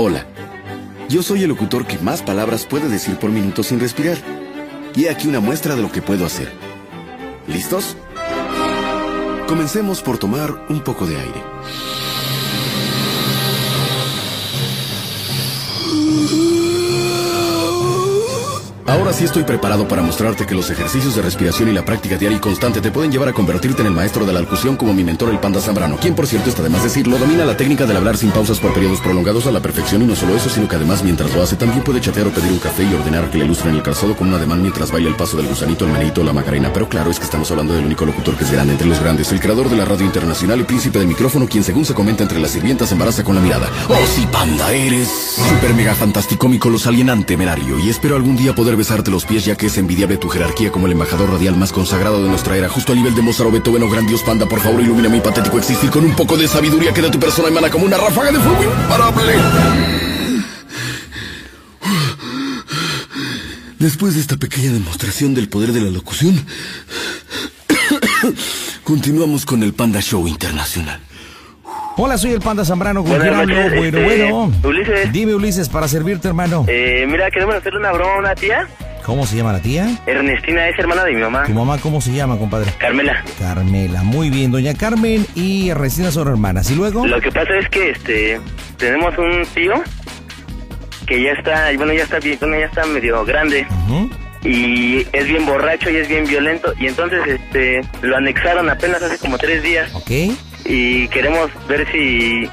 Hola. Yo soy el locutor que más palabras puede decir por minuto sin respirar. Y aquí una muestra de lo que puedo hacer. ¿Listos? Comencemos por tomar un poco de aire. Ahora sí estoy preparado para mostrarte que los ejercicios de respiración y la práctica diaria y constante te pueden llevar a convertirte en el maestro de la locución como mi mentor el Panda Zambrano, quien por cierto está de más decirlo, domina la técnica del hablar sin pausas por periodos prolongados a la perfección y no solo eso, sino que además mientras lo hace también puede chatear o pedir un café y ordenar que le ilustren el calzado con un ademán mientras baila el paso del gusanito, el menito o la macarena. Pero claro, es que estamos hablando del único locutor que es grande entre los grandes, el creador de la radio internacional y príncipe del micrófono, quien según se comenta entre las sirvientas embaraza con la mirada. Oh sí, Panda, eres super mega fantástico, mi colosal alienante, temerario, y espero algún día poder besarte los pies ya que es envidiable tu jerarquía como el embajador radial más consagrado de nuestra era, justo a nivel de Mozart o Beethoven o Grandios Panda. Por favor, ilumina mi patético existir con un poco de sabiduría que de tu persona emana como una ráfaga de fuego imparable. Después de esta pequeña demostración del poder de la locución, continuamos con el Panda Show Internacional. Hola, soy el Panda Zambrano. ¿Con quién hablo? Bueno, este, bueno. Ulises. Dime, Ulises, para servirte, hermano. Eh, mira, queremos hacerle una broma a una tía. ¿Cómo se llama la tía? Ernestina es hermana de mi mamá. ¿Tu mamá cómo se llama, compadre? Carmela. Carmela. Muy bien, doña Carmen y Ernestina son hermanas. ¿Y luego? Lo que pasa es que este tenemos un tío que ya está, bueno, ya está bien, bueno, ya está medio grande y es bien borracho y es bien violento y entonces este lo anexaron apenas hace como tres días Ok. Y queremos ver si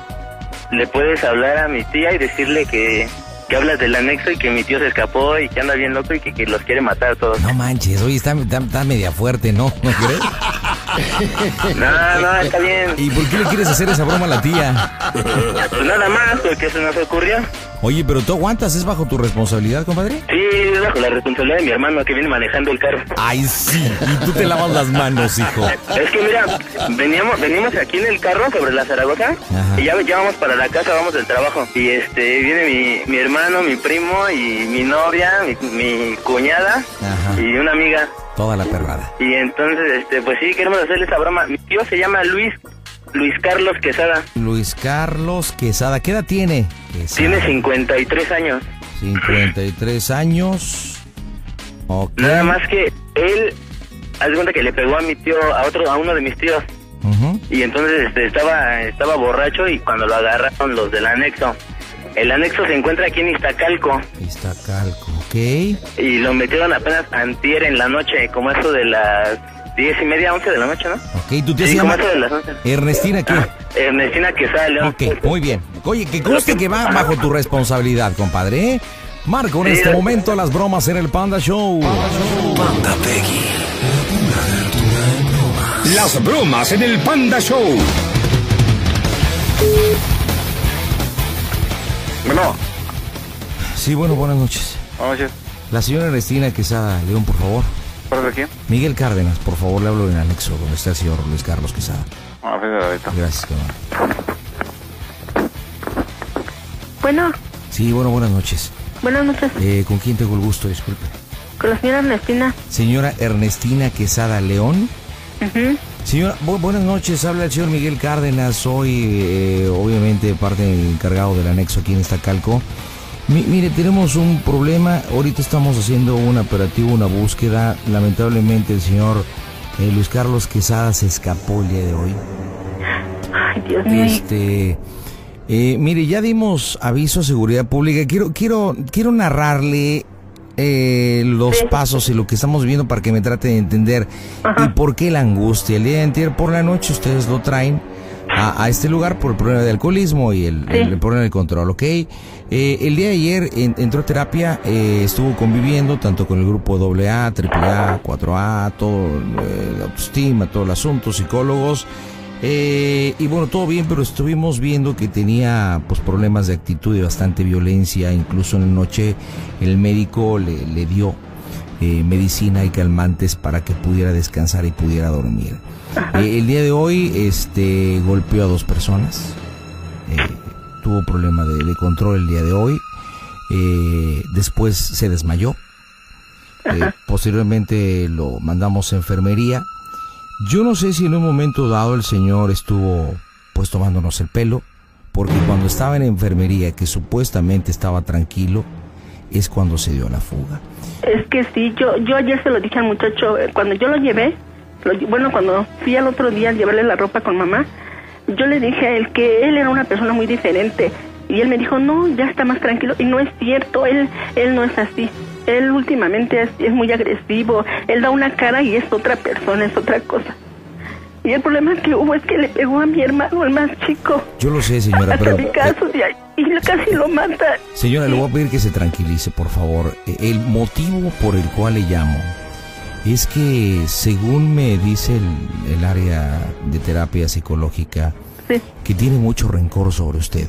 le puedes hablar a mi tía y decirle que que hablas del anexo y que mi tío se escapó y que anda bien loco y que, que los quiere matar a todos. No manches, oye, está, está- está media fuerte, ¿no? ¿No crees? No, no, está bien. ¿Y por qué le quieres hacer esa broma a la tía? Pues nada más, porque se nos ocurrió. Oye, pero tú aguantas, ¿es bajo tu responsabilidad, compadre? Sí, es bajo la responsabilidad de mi hermano que viene manejando el carro. Ay, sí, y tú te lavas las manos, hijo. Es que mira, veníamos, venimos aquí en el carro sobre la Zaragoza Ajá. y ya, ya vamos para la casa, vamos del trabajo. Y este viene mi, mi hermano, mi primo y mi novia, mi, mi cuñada Ajá. y una amiga. Toda la perrada. Y entonces, este, pues sí, queremos hacerle esa broma. Mi tío se llama Luis, Luis Carlos Quesada. Luis Carlos Quesada, ¿qué edad tiene? Quesada. Tiene 53 años. 53 años. Ok. Nada más que él, haz cuenta que le pegó a mi tío, a otro, a uno de mis tíos. Ujú. Y entonces este, estaba, estaba borracho y cuando lo agarraron los del anexo. El anexo se encuentra aquí en Iztacalco Iztacalco, ok. y lo metieron apenas antier en la noche, como eso de las diez y media, once de la noche, ¿no? Ok, ¿tú te Sí, llamas? de las once. Ernestina, ¿qué? Ah, Ernestina Quesada León. Ok, muy bien. Oye, que conste que va bajo tu responsabilidad, compadre, ¿eh? Marco en Sí, este momento las bromas en el Panda Show. Panda Peggy. Las bromas en el Panda Show. Bueno, Sí, bueno, buenas noches. vamos a La señora Ernestina Quesada León, por favor. ¿Por quién? Miguel Cárdenas, por favor, le hablo en el anexo donde está el señor Luis Carlos Quesada. A ver, ahorita. Gracias, cabrón. Bueno, Sí, bueno, buenas noches. buenas noches. Eh, ¿Con quién tengo el gusto? Disculpe. Con la señora Ernestina. Señora Ernestina Quesada León. Ujú. Señora, bu- buenas noches, habla el señor Miguel Cárdenas, soy eh, obviamente parte encargado del anexo aquí en Iztacalco. Mi- mire, tenemos un problema, ahorita estamos haciendo un operativo, una búsqueda, lamentablemente el señor eh, Luis Carlos Quesada se escapó el día de hoy. Ay, Dios mío. Este, eh, mire, ya dimos aviso a seguridad pública. Quiero, quiero, quiero narrarle eh, los Sí. pasos y lo que estamos viviendo para que me trate de entender y por qué la angustia. El día de antier por la noche ustedes lo traen a, a este lugar por el problema de alcoholismo y el, Sí. el problema del control, ¿ok? Eh, el día de ayer en- entró a terapia, eh, estuvo conviviendo tanto con el grupo AA, AAA, 4A, todo, eh, autoestima, todo el asunto, psicólogos. Eh, y bueno, todo bien, pero estuvimos viendo que tenía pues problemas de actitud y bastante violencia. Incluso en la noche el médico le, le dio eh, medicina y calmantes para que pudiera descansar y pudiera dormir. Eh, el día de hoy este, golpeó a dos personas. Eh, tuvo problema de, de control el día de hoy. Después se desmayó. Posteriormente lo mandamos a enfermería. Yo no sé si en un momento dado el señor estuvo pues tomándonos el pelo, porque cuando estaba en enfermería, que supuestamente estaba tranquilo, es cuando se dio la fuga. Es que sí, yo, yo ayer se lo dije al muchacho, eh, cuando yo lo llevé, bueno, cuando fui al otro día a llevarle la ropa con mamá, yo le dije a él que él era una persona muy diferente. Y él me dijo, no, ya está más tranquilo. Y no es cierto, él, él no es así. Él últimamente es muy agresivo. Él da una cara y es otra persona, es otra cosa. Y el problema que hubo es que le pegó a mi hermano, el más chico. Yo lo sé, señora, pero... mi caso, y, y casi lo mata. Señora, le voy a pedir que se tranquilice, por favor. Eh, El motivo por el cual le llamo es que, según me dice el, el área de terapia psicológica, Sí. que tiene mucho rencor sobre usted.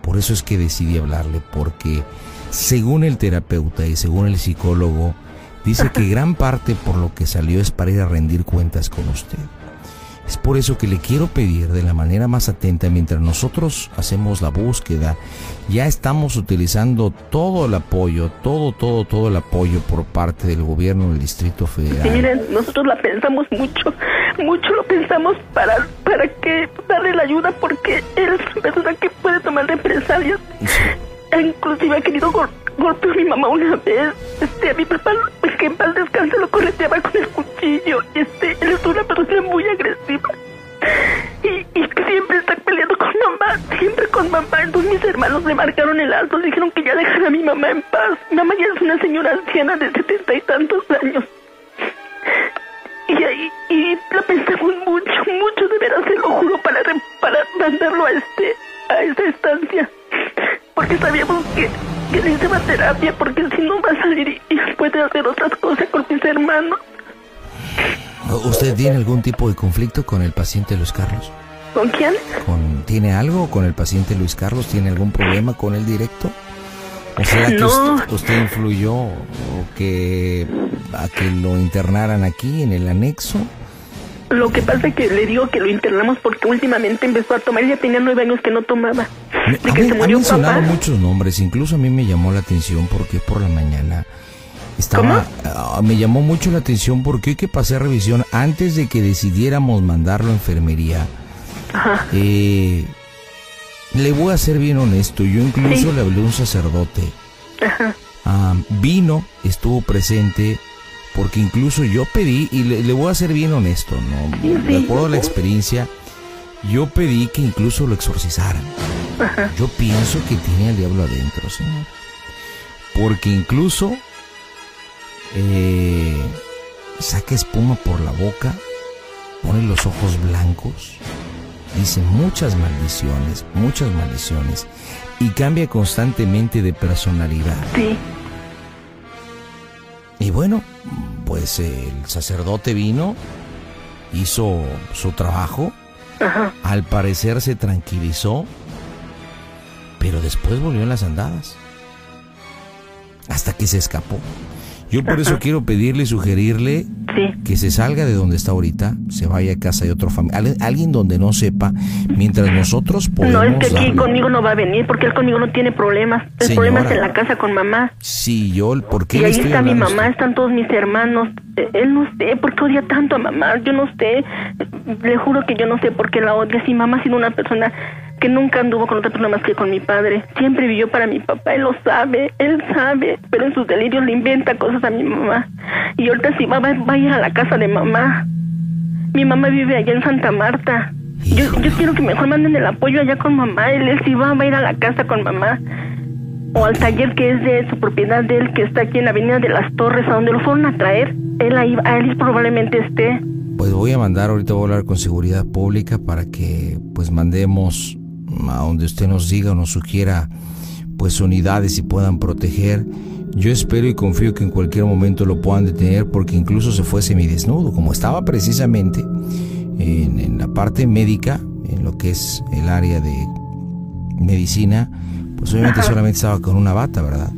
Por eso es que decidí hablarle, porque según el terapeuta y según el psicólogo, dice que gran parte por lo que salió es para ir a rendir cuentas con usted. Es por eso que le quiero pedir de la manera más atenta, mientras nosotros hacemos la búsqueda, ya estamos utilizando todo el apoyo, todo, todo, todo el apoyo por parte del gobierno del Distrito Sí, Federal. miren, nosotros la pensamos mucho, mucho lo pensamos para, para que darle la ayuda porque él es una persona que puede tomar represalias. Él inclusive ha querido golpear a mi mamá una vez. Este, a mi papá, pues, que en paz descanse, lo correteaba con el cuchillo. Este, él es una persona muy agresiva. Y, y siempre está peleando con mamá, siempre con mamá. Entonces mis hermanos le marcaron el alto, dijeron que ya dejara a mi mamá en paz. Mamá ya es una señora anciana de setenta y tantos años. Y ahí, y lo pensamos mucho, mucho, de veras, se lo juro, para, para mandarlo a este, a esta estancia. Porque sabíamos que, que necesitaba terapia, porque si no va a salir y, puede hacer otras cosas con mis hermanos. ¿Usted tiene algún tipo de conflicto con el paciente Luis Carlos? ¿Con quién? ¿Con, ¿Tiene algo con el paciente Luis Carlos? ¿Tiene algún problema con él directo? ¿O será que No. usted, usted influyó o que a que lo internaran aquí en el anexo? Lo que pasa es que le digo que lo internamos porque últimamente empezó a tomar, ya tenía nueve años que no tomaba. Me- que men- se murió papá. muchos nombres, incluso a mí me llamó la atención porque por la mañana estaba, ah, me llamó mucho la atención porque hoy que pasé revisión antes de que decidiéramos mandarlo a enfermería, Ajá. eh, le voy a ser bien honesto, yo incluso Sí. le hablé a un sacerdote, Ajá. Ah, vino, estuvo presente, porque incluso yo pedí, y le, le voy a ser bien honesto, ¿no? A la experiencia, yo pedí que incluso lo exorcizaran. Yo pienso que tiene al diablo adentro, señor. Porque incluso eh, saca espuma por la boca, pone los ojos blancos, dice muchas maldiciones, muchas maldiciones, y cambia constantemente de personalidad. Sí. Y bueno, pues el sacerdote vino, hizo su trabajo, Ajá. al parecer se tranquilizó, pero después volvió en las andadas. Hasta que se escapó. Yo por eso quiero pedirle y sugerirle Sí. que se salga de donde está ahorita, se vaya a casa de otro familiar, alguien donde no sepa, mientras nosotros podemos No, es que aquí darle- conmigo no va a venir porque él conmigo no tiene problemas. El Señora. problema es en la casa con mamá. Sí, yo, ¿por qué Y ahí estoy está mi mamá, están todos mis hermanos. Eh, Él no sé por qué odia tanto a mamá, yo no sé. Le juro que yo no sé por qué la odia. Si mamá ha sido una persona que nunca anduvo con otra persona más que con mi padre. Siempre vivió para mi papá, él lo sabe, él sabe, pero en sus delirios le inventa cosas a mi mamá. Y ahorita si va, va, a ir a la casa de mamá. Mi mamá vive allá en Santa Marta. Yo, yo quiero que mejor manden el apoyo allá con mamá. Él, él si va, va a ir a la casa con mamá o al taller que es de su propiedad de él, que está aquí en la Avenida de las Torres, a donde lo fueron a traer. Él ahí, ahí probablemente esté. Pues voy a mandar, ahorita voy a hablar con seguridad pública para que pues mandemos a donde usted nos diga o nos sugiera pues unidades y puedan proteger. Yo espero y confío que en cualquier momento lo puedan detener porque incluso se fue semidesnudo, como estaba precisamente en, en la parte médica, en lo que es el área de medicina, pues obviamente solamente estaba con una bata, ¿verdad?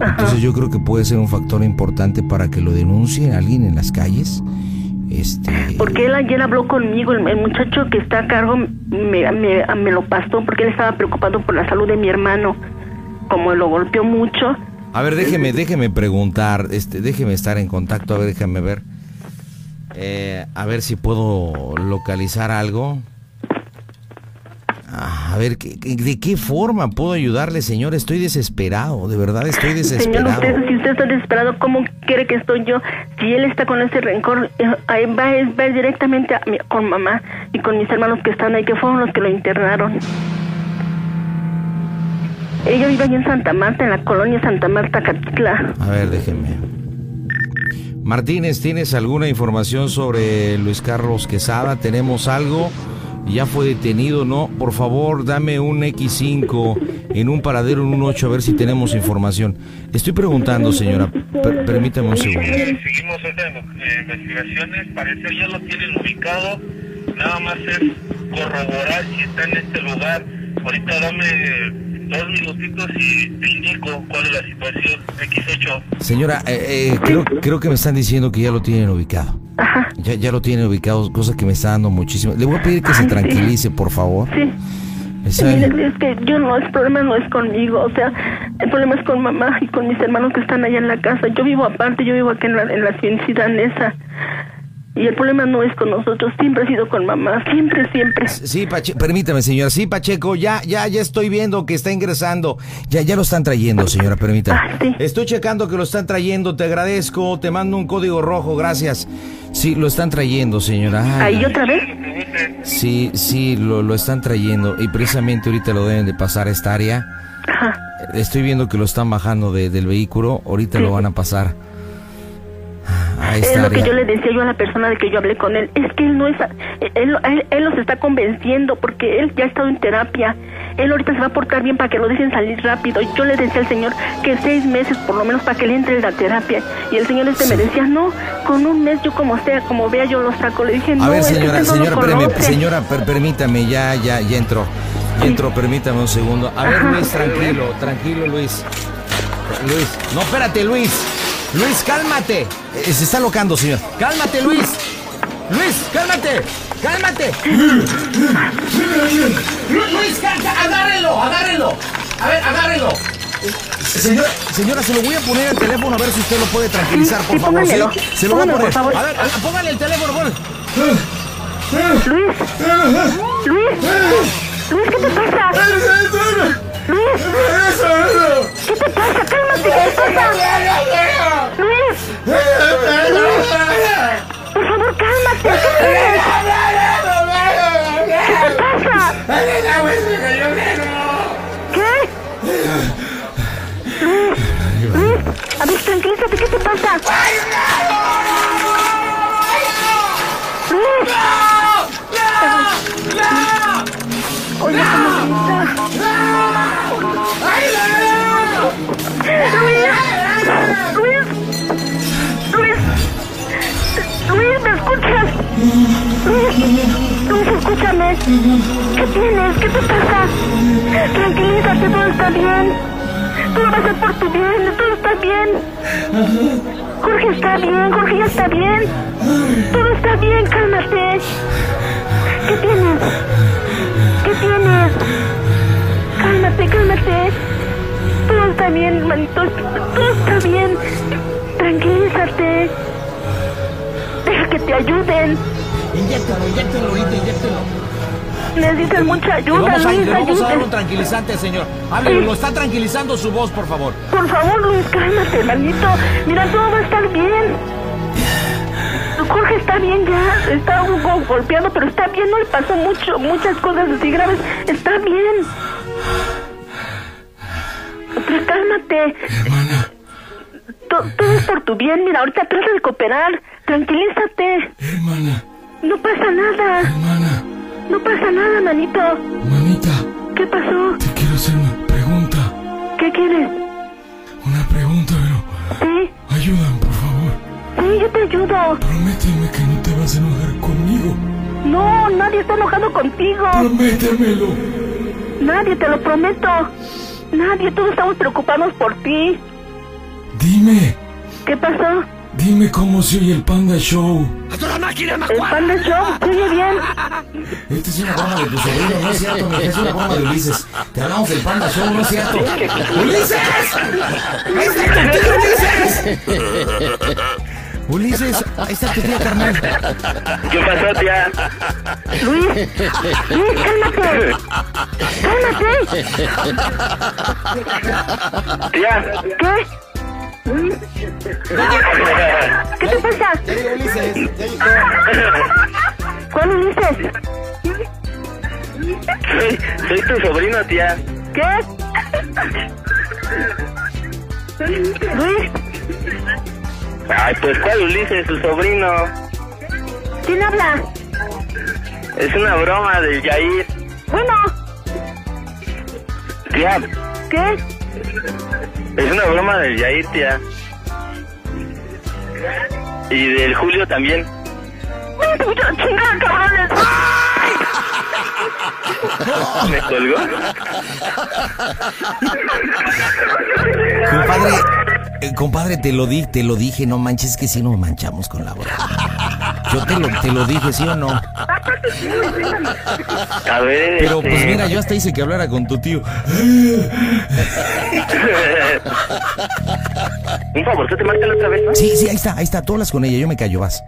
Entonces yo creo que puede ser un factor importante para que lo denuncie alguien en las calles. Este, Porque él ayer habló conmigo, el, el muchacho que está a cargo me, me, me lo pasó porque él estaba preocupado por la salud de mi hermano. Como lo golpeó mucho. A ver, déjeme, déjeme preguntar, este, déjeme estar en contacto, a ver, déjame ver. Eh, a ver si puedo localizar algo. A ver, ¿de qué forma puedo ayudarle, señor? Estoy desesperado, de verdad estoy desesperado. Señor, usted, si usted está desesperado, ¿cómo quiere que estoy yo? Si él está con ese rencor, eh, ahí va, va directamente a con mamá y con mis hermanos que están ahí, que fueron los que lo internaron. Ella vive ahí en Santa Marta, en la colonia Santa Marta, Catitla. A ver, déjeme. Martínez, ¿tienes alguna información sobre Luis Carlos Quesada? ¿Tenemos algo? ¿Ya fue detenido? No, por favor, dame un X5 en un paradero en un 8 a ver si tenemos información. Estoy preguntando, señora, permítame un segundo. Seguimos estas investigaciones, parece ya lo tienen ubicado, nada más es corroborar si está en este lugar. Ahorita dame dos minutitos y te indico cuál es la situación X8. Señora, eh, eh, creo, creo que me están diciendo que ya lo tienen ubicado. Ajá. Ya, ya lo tienen ubicado, cosa que me está dando muchísimo. Le voy a pedir que se tranquilice, por favor. Sí. Es, que yo no, el problema no es conmigo, o sea, el problema es con mamá y con mis hermanos que están allá en la casa. Yo vivo aparte, yo vivo aquí en la, en la ciudad esa. Y el problema no es con nosotros, siempre ha sido con mamá, siempre, siempre. Sí, permítame, señora. Sí, Pacheco, ya, ya, ya estoy viendo que está ingresando. Ya, ya lo están trayendo, señora, permítame. Ah, sí. Estoy checando que lo están trayendo, te agradezco, te mando un código rojo, gracias. Sí, lo están trayendo, señora. ¿Ahí otra vez? Sí, sí, lo, lo están trayendo. Y precisamente ahorita lo deben de pasar a esta área. Ajá. Estoy viendo que lo están bajando del vehículo, ahorita lo van a pasar es lo que yo le decía yo a la persona de que yo hablé con él. Es que él no es. Él, él, los está convenciendo porque él ya ha estado en terapia. Él ahorita se va a portar bien para que lo dejen salir rápido. Yo le decía al señor que seis meses por lo menos para que le entre la terapia. Y el señor este me decía, no, con un mes yo como sea, como vea yo lo saco. Le dije, no, a ver, señora, señora, señora, permítame, ya, ya, ya entró. Ya entró, permítame un segundo. A ver, Luis, tranquilo, tranquilo, Luis. Luis, no, espérate, Luis. Luis, cálmate. Eh, se está locando, señor. Cálmate, Luis. Luis, cálmate. Cálmate. Luis, agárrenlo, agárrenlo. A ver, agárrenlo. Señora, señora, se lo voy a poner al teléfono a ver si usted lo puede tranquilizar, por favor. ¿sí? Se lo voy a poner. A ver, póngale el teléfono, Luis. Luis. Luis, ¿qué te pasa? Luis. ¿Qué te pasa? Cálmate, ¿qué te pasa? Luis. Por favor, cálmate. ¿Qué te pasa? ¿Qué? Luis. Luis. A ver, tranquilízate, ¿qué te pasa? ¿Qué tienes? ¿Qué te pasa? Tranquilízate, todo está bien. Todo va a ser por tu bien, todo está bien. Jorge está bien, Jorge ya está bien. Todo está bien, cálmate. ¿Qué tienes? ¿Qué tienes? Cálmate, cálmate. Todo está bien, hermanito. Todo está bien. Tranquilízate. Deja que te ayuden. Inyéctalo, inyéctalo ahorita. Necesitas mucha ayuda, vamos a, Luis, vamos a dar un tranquilizante, señor. Hable, lo está tranquilizando su voz, por favor. Por favor, Luis, cálmate, hermanito. Mira, todo va a estar bien. Jorge está bien ya, está un poco golpeado, pero está bien, no le pasó mucho, muchas cosas así graves, está bien. Pero cálmate. Hermana. todo es por tu bien, mira, ahorita trata de cooperar, tranquilízate. Hermana. No pasa nada. Hermana. No pasa nada, manito. Manita. ¿Qué pasó? Te quiero hacer una pregunta. ¿Qué quieres? Una pregunta, pero... Sí. Ayúdame, por favor. Sí, yo te ayudo. Prométeme que no te vas a enojar conmigo. No, nadie está enojado contigo. Prométemelo. Nadie, te lo prometo. Nadie, todos estamos preocupados por ti. Dime. ¿Qué pasó? Dime cómo se oye el Panda Show. ¡A toda máquina, ¿El Panda Show? ¿Se oye bien? Esta es una broma de tu sobrino, no es cierto, mi es una broma de Ulises. Te hablamos del Panda Show, no es cierto. ¡Ulises! ¡Está contigo, Ulises! Ulises, ahí está tu tía carnal. ¿Qué pasó, tía? Luis, Luis, cálmate. Cálmate. Tía. ¿Qué? ¿Qué te pasa? ¿Cuál Ulises? Soy, soy tu sobrino, tía. ¿Qué? Luis, Ay, pues, ¿cuál Ulises? Su sobrino. ¿quién habla? Es una broma del Yair. Bueno, Tía, ¿qué? Es una broma del Yair, tía. Y del Julio también. Mucha chingada, cabrones. ¿Me colgó? Compadre, eh, compadre, te lo dije, te lo dije, no manches que si nos manchamos con la broma. Yo te lo, te lo dije, ¿sí o no? A ver, Pero este, pues mira, yo hasta hice que hablara con tu tío. Un favor, ¿tú te marcas otra vez, no? Sí, sí, ahí está, ahí está, tú hablas con ella, yo me callo, vas.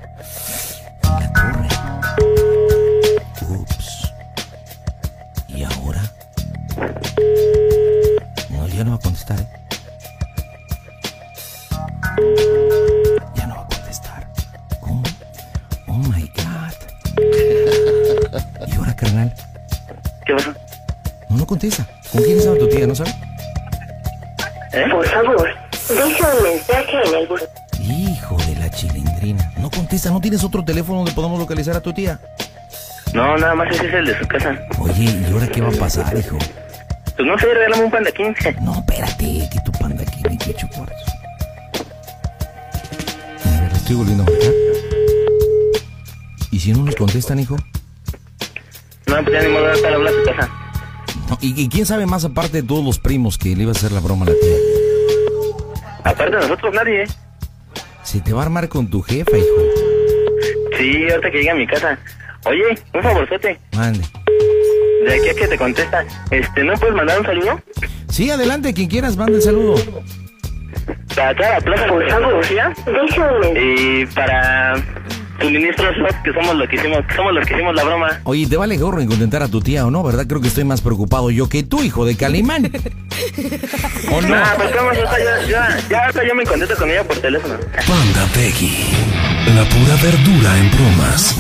Hijo de la chilindrina. No contesta, ¿no tienes otro teléfono donde podamos localizar a tu tía? No, nada más ese es el de su casa. Oye, ¿y ahora qué va a pasar, hijo? Pues no sé, regálame un panda 15. No, espérate, que tu panda aquí me ocho cuartos. A ver, estoy volviendo a marcar. ¿Y si no nos contestan, hijo? No, pues ya ni modo de hablando a tu casa. No, ¿y, y quién sabe más aparte de todos los primos que le iba a hacer la broma a la tía? Aparte de nosotros, nadie, ¿eh? Se te va a armar con tu jefa, hijo. Sí, ahorita que llegue a mi casa. Oye, un favorzote. Mande. De aquí a que te contesta, este, ¿no puedes mandar un saludo? Sí, adelante, quien quieras, manda el saludo. Para toda la plaza un mensaje. y para tu ministro Slot, que somos los que hicimos, somos los que hicimos la broma. Oye, ¿te vale gorro en contentar a tu tía o no? ¿Verdad? Creo que estoy más preocupado yo que tú, hijo de Calimán. ¿O no? Ah, pues vamos, ya, ya, ya, ya, ahorita yo me contento con ella por teléfono. Panda Peggy. La pura verdura en bromas.